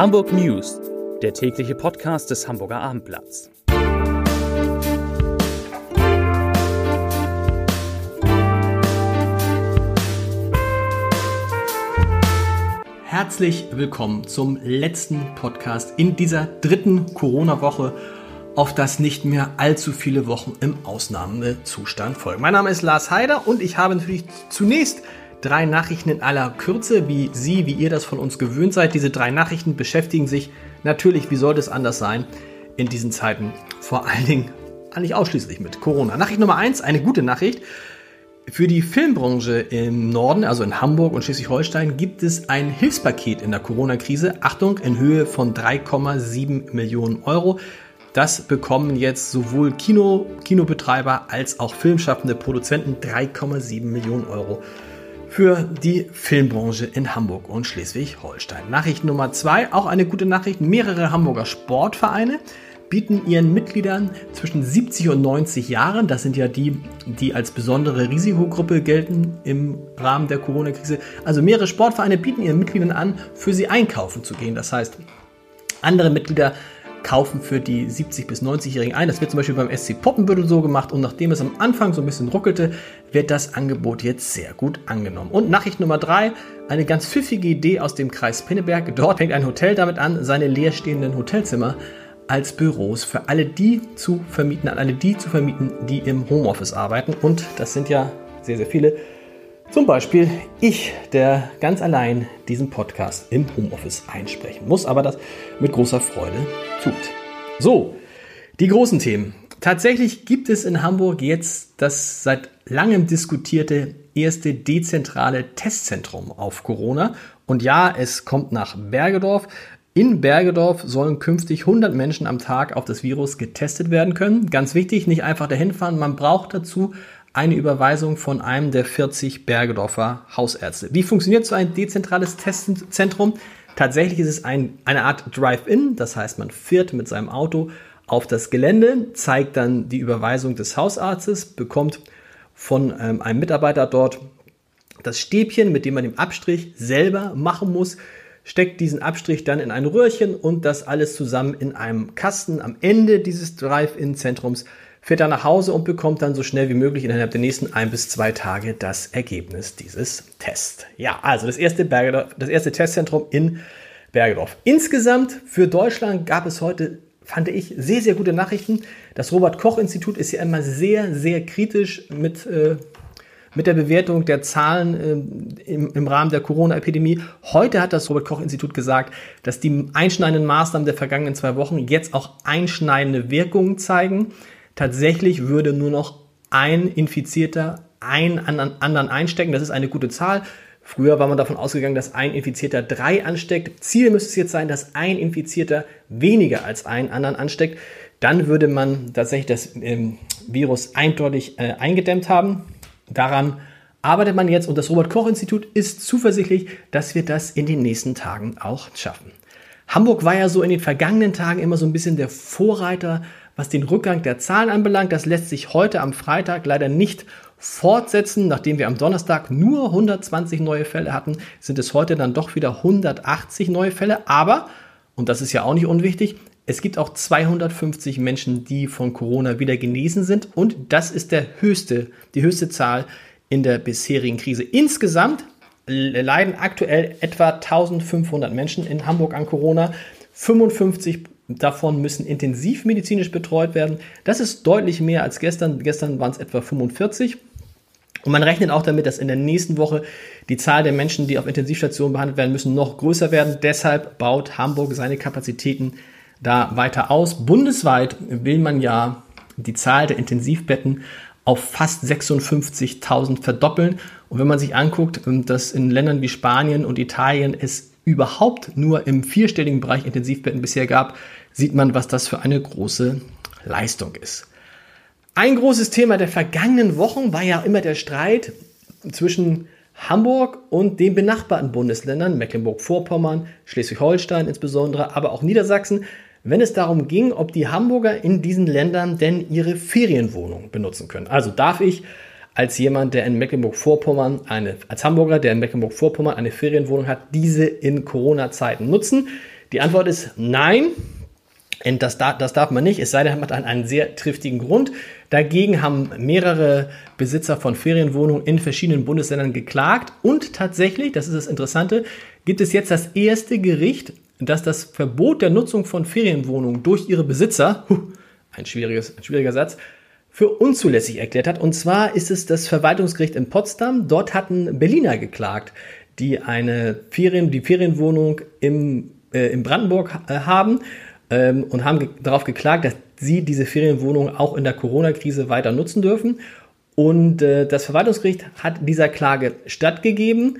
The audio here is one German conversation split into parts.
Hamburg News, der tägliche Podcast des Hamburger Abendblatts. Herzlich willkommen zum letzten Podcast in dieser dritten Corona-Woche, auf das nicht mehr allzu viele Wochen im Ausnahmezustand folgen. Mein Name ist Lars Heider und ich habe natürlich zunächst drei Nachrichten in aller Kürze, wie Sie, wie ihr das von uns gewöhnt seid. Diese drei Nachrichten beschäftigen sich natürlich, wie sollte es anders sein, in diesen Zeiten vor allen Dingen eigentlich ausschließlich mit Corona. Nachricht Nummer eins, eine gute Nachricht. Für die Filmbranche im Norden, also in Hamburg und Schleswig-Holstein, gibt es ein Hilfspaket in der Corona-Krise. Achtung, in Höhe von 3,7 Millionen Euro. Das bekommen jetzt sowohl Kino, Kinobetreiber als auch filmschaffende Produzenten 3,7 Millionen Euro für die Filmbranche in Hamburg und Schleswig-Holstein. Nachricht Nummer zwei, auch eine gute Nachricht. Mehrere Hamburger Sportvereine bieten ihren Mitgliedern zwischen 70 und 90 Jahren, das sind ja die, die als besondere Risikogruppe gelten im Rahmen der Corona-Krise, also mehrere Sportvereine bieten ihren Mitgliedern an, für sie einkaufen zu gehen. Das heißt, andere Mitglieder kaufen für die 70- bis 90-Jährigen ein. Das wird zum Beispiel beim SC Poppenbüttel so gemacht und nachdem es am Anfang so ein bisschen ruckelte, wird das Angebot jetzt sehr gut angenommen. Und Nachricht Nummer drei, eine ganz pfiffige Idee aus dem Kreis Pinneberg. Dort fängt ein Hotel damit an, seine leerstehenden Hotelzimmer als Büros für alle die zu vermieten, an alle die zu vermieten, die im Homeoffice arbeiten. Und das sind ja sehr, sehr viele. Zum Beispiel ich, der ganz allein diesen Podcast im Homeoffice einsprechen muss, aber das mit großer Freude tut. So, die großen Themen. Tatsächlich gibt es in Hamburg jetzt das seit langem diskutierte erste dezentrale Testzentrum auf Corona. Und ja, es kommt nach Bergedorf. In Bergedorf sollen künftig 100 Menschen am Tag auf das Virus getestet werden können. Ganz wichtig, nicht einfach dahin fahren. Man braucht dazu eine Überweisung von einem der 40 Bergedorfer Hausärzte. Wie funktioniert so ein dezentrales Testzentrum? Tatsächlich ist es ein, eine Art Drive-In, das heißt, man fährt mit seinem Auto auf das Gelände, zeigt dann die Überweisung des Hausarztes, bekommt von ähm, einem Mitarbeiter dort das Stäbchen, mit dem man den Abstrich selber machen muss, steckt diesen Abstrich dann in ein Röhrchen und das alles zusammen in einem Kasten am Ende dieses Drive-In-Zentrums fährt er nach Hause und bekommt dann so schnell wie möglich innerhalb der nächsten ein bis zwei Tage das Ergebnis dieses Tests. Ja, also das erste, Bergedorf, das erste Testzentrum in Bergedorf. Insgesamt für Deutschland gab es heute, fand ich, sehr, sehr gute Nachrichten. Das Robert-Koch-Institut ist ja immer sehr, sehr kritisch mit, äh, mit der Bewertung der Zahlen äh, im, im Rahmen der Corona-Epidemie. Heute hat das Robert-Koch-Institut gesagt, dass die einschneidenden Maßnahmen der vergangenen zwei Wochen jetzt auch einschneidende Wirkungen zeigen. Tatsächlich würde nur noch ein Infizierter einen anderen einstecken. Das ist eine gute Zahl. Früher war man davon ausgegangen, dass ein Infizierter drei ansteckt. Ziel müsste es jetzt sein, dass ein Infizierter weniger als einen anderen ansteckt. Dann würde man tatsächlich das ähm, Virus eindeutig äh, eingedämmt haben. Daran arbeitet man jetzt und das Robert Koch Institut ist zuversichtlich, dass wir das in den nächsten Tagen auch schaffen. Hamburg war ja so in den vergangenen Tagen immer so ein bisschen der Vorreiter was den Rückgang der Zahlen anbelangt, das lässt sich heute am Freitag leider nicht fortsetzen. Nachdem wir am Donnerstag nur 120 neue Fälle hatten, sind es heute dann doch wieder 180 neue Fälle. Aber, und das ist ja auch nicht unwichtig, es gibt auch 250 Menschen, die von Corona wieder genesen sind. Und das ist der höchste, die höchste Zahl in der bisherigen Krise. Insgesamt leiden aktuell etwa 1500 Menschen in Hamburg an Corona. 55 davon müssen intensivmedizinisch betreut werden. Das ist deutlich mehr als gestern. Gestern waren es etwa 45. Und man rechnet auch damit, dass in der nächsten Woche die Zahl der Menschen, die auf Intensivstationen behandelt werden müssen, noch größer werden. Deshalb baut Hamburg seine Kapazitäten da weiter aus. Bundesweit will man ja die Zahl der Intensivbetten auf fast 56.000 verdoppeln. Und wenn man sich anguckt, dass in Ländern wie Spanien und Italien es überhaupt nur im vierstelligen Bereich Intensivbetten bisher gab, sieht man, was das für eine große Leistung ist. Ein großes Thema der vergangenen Wochen war ja immer der Streit zwischen Hamburg und den benachbarten Bundesländern, Mecklenburg-Vorpommern, Schleswig-Holstein insbesondere, aber auch Niedersachsen, wenn es darum ging, ob die Hamburger in diesen Ländern denn ihre Ferienwohnung benutzen können. Also darf ich als jemand, der in Mecklenburg-Vorpommern eine, als Hamburger, der in Mecklenburg-Vorpommern eine Ferienwohnung hat, diese in Corona-Zeiten nutzen. Die Antwort ist nein. Und das, das darf man nicht, es sei denn, man hat einen sehr triftigen Grund. Dagegen haben mehrere Besitzer von Ferienwohnungen in verschiedenen Bundesländern geklagt. Und tatsächlich, das ist das Interessante, gibt es jetzt das erste Gericht, das das Verbot der Nutzung von Ferienwohnungen durch ihre Besitzer, ein, schwieriges, ein schwieriger Satz, für unzulässig erklärt hat. Und zwar ist es das Verwaltungsgericht in Potsdam. Dort hatten Berliner geklagt, die eine Ferien, die Ferienwohnung im, äh, in Brandenburg äh, haben ähm, und haben ge darauf geklagt, dass sie diese Ferienwohnung auch in der Corona-Krise weiter nutzen dürfen. Und äh, das Verwaltungsgericht hat dieser Klage stattgegeben,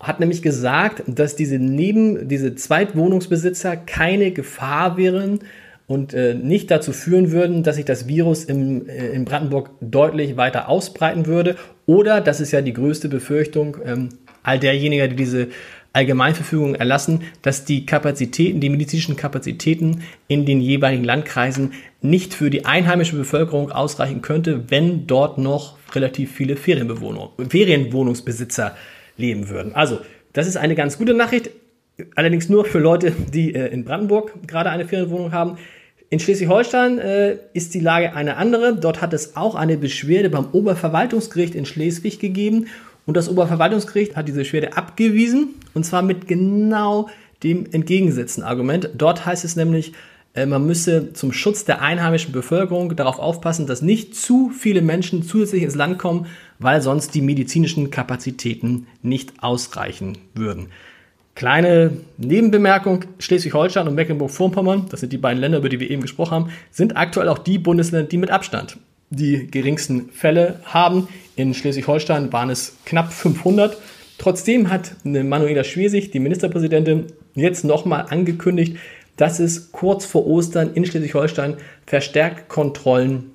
hat nämlich gesagt, dass diese neben diese Zweitwohnungsbesitzer keine Gefahr wären und äh, nicht dazu führen würden, dass sich das Virus im, äh, in Brandenburg deutlich weiter ausbreiten würde. Oder, das ist ja die größte Befürchtung ähm, all derjenigen, die diese Allgemeinverfügung erlassen, dass die Kapazitäten, die medizinischen Kapazitäten in den jeweiligen Landkreisen nicht für die einheimische Bevölkerung ausreichen könnte, wenn dort noch relativ viele Ferienbewohner, Ferienwohnungsbesitzer leben würden. Also, das ist eine ganz gute Nachricht, allerdings nur für Leute, die äh, in Brandenburg gerade eine Ferienwohnung haben. In Schleswig-Holstein äh, ist die Lage eine andere. Dort hat es auch eine Beschwerde beim Oberverwaltungsgericht in Schleswig gegeben und das Oberverwaltungsgericht hat diese Beschwerde abgewiesen und zwar mit genau dem entgegengesetzten Argument. Dort heißt es nämlich, äh, man müsse zum Schutz der einheimischen Bevölkerung darauf aufpassen, dass nicht zu viele Menschen zusätzlich ins Land kommen, weil sonst die medizinischen Kapazitäten nicht ausreichen würden. Kleine Nebenbemerkung, Schleswig-Holstein und Mecklenburg-Vorpommern, das sind die beiden Länder, über die wir eben gesprochen haben, sind aktuell auch die Bundesländer, die mit Abstand die geringsten Fälle haben. In Schleswig-Holstein waren es knapp 500. Trotzdem hat Manuela Schwesig, die Ministerpräsidentin, jetzt nochmal angekündigt, dass es kurz vor Ostern in Schleswig-Holstein verstärkt Kontrollen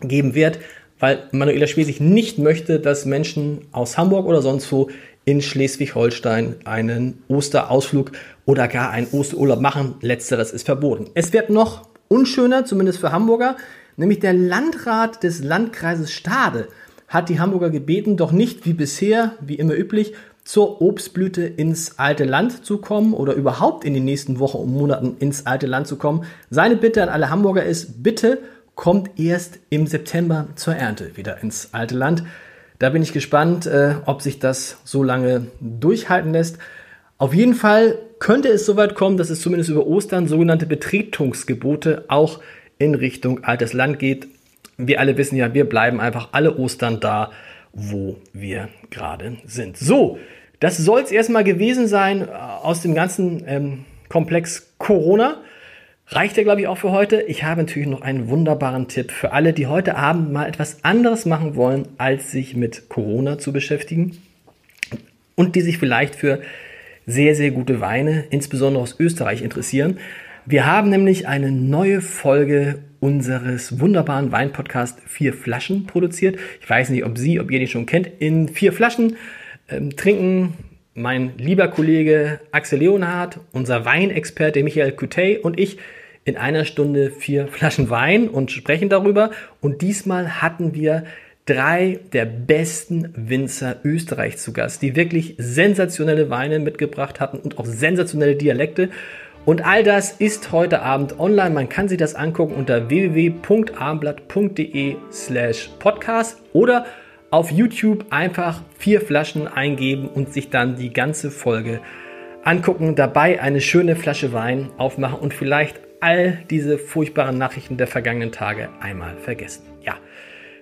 geben wird, weil Manuela Schwesig nicht möchte, dass Menschen aus Hamburg oder sonst wo in Schleswig-Holstein einen Osterausflug oder gar einen Osterurlaub machen. Letzteres ist verboten. Es wird noch unschöner, zumindest für Hamburger, Nämlich der Landrat des Landkreises Stade hat die Hamburger gebeten, doch nicht wie bisher, wie immer üblich, zur Obstblüte ins alte Land zu kommen oder überhaupt in den nächsten Wochen und Monaten ins alte Land zu kommen. Seine Bitte an alle Hamburger ist, bitte kommt erst im September zur Ernte wieder ins alte Land. Da bin ich gespannt, äh, ob sich das so lange durchhalten lässt. Auf jeden Fall könnte es soweit kommen, dass es zumindest über Ostern sogenannte Betretungsgebote auch in Richtung altes Land geht. Wir alle wissen ja, wir bleiben einfach alle Ostern da, wo wir gerade sind. So, das soll es erstmal gewesen sein äh, aus dem ganzen ähm, Komplex Corona. Reicht ja, glaube ich, auch für heute. Ich habe natürlich noch einen wunderbaren Tipp für alle, die heute Abend mal etwas anderes machen wollen, als sich mit Corona zu beschäftigen und die sich vielleicht für sehr, sehr gute Weine, insbesondere aus Österreich, interessieren. Wir haben nämlich eine neue Folge unseres wunderbaren Weinpodcasts Vier Flaschen produziert. Ich weiß nicht, ob Sie, ob ihr den schon kennt. In Vier Flaschen ähm, trinken mein lieber Kollege Axel Leonhardt, unser Weinexperte Michael Coutet und ich in einer Stunde vier Flaschen Wein und sprechen darüber. Und diesmal hatten wir drei der besten Winzer Österreichs zu Gast, die wirklich sensationelle Weine mitgebracht hatten und auch sensationelle Dialekte. Und all das ist heute Abend online. Man kann sich das angucken unter www.abendblatt.de slash podcast oder auf YouTube einfach vier Flaschen eingeben und sich dann die ganze Folge angucken. Dabei eine schöne Flasche Wein aufmachen und vielleicht all diese furchtbaren Nachrichten der vergangenen Tage einmal vergessen. Ja.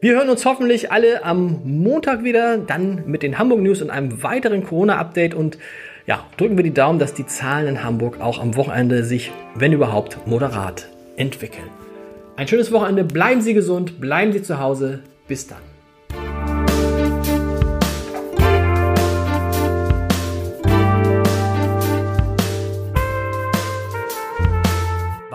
Wir hören uns hoffentlich alle am Montag wieder, dann mit den Hamburg News und einem weiteren Corona-Update und ja, drücken wir die Daumen, dass die Zahlen in Hamburg auch am Wochenende sich, wenn überhaupt, moderat entwickeln. Ein schönes Wochenende, bleiben Sie gesund, bleiben Sie zu Hause. Bis dann.